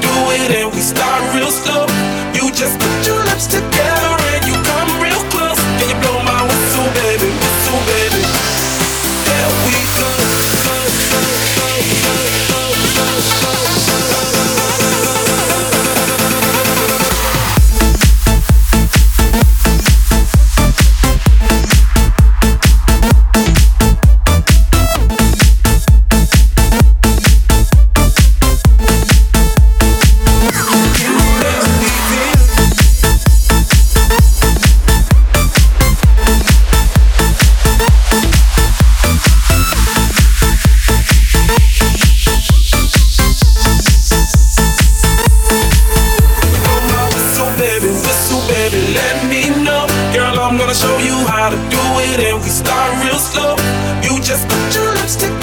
do it and we start real slow. You just put your lips together. gonna show you how to do it, and we start real slow. You just put your lips together.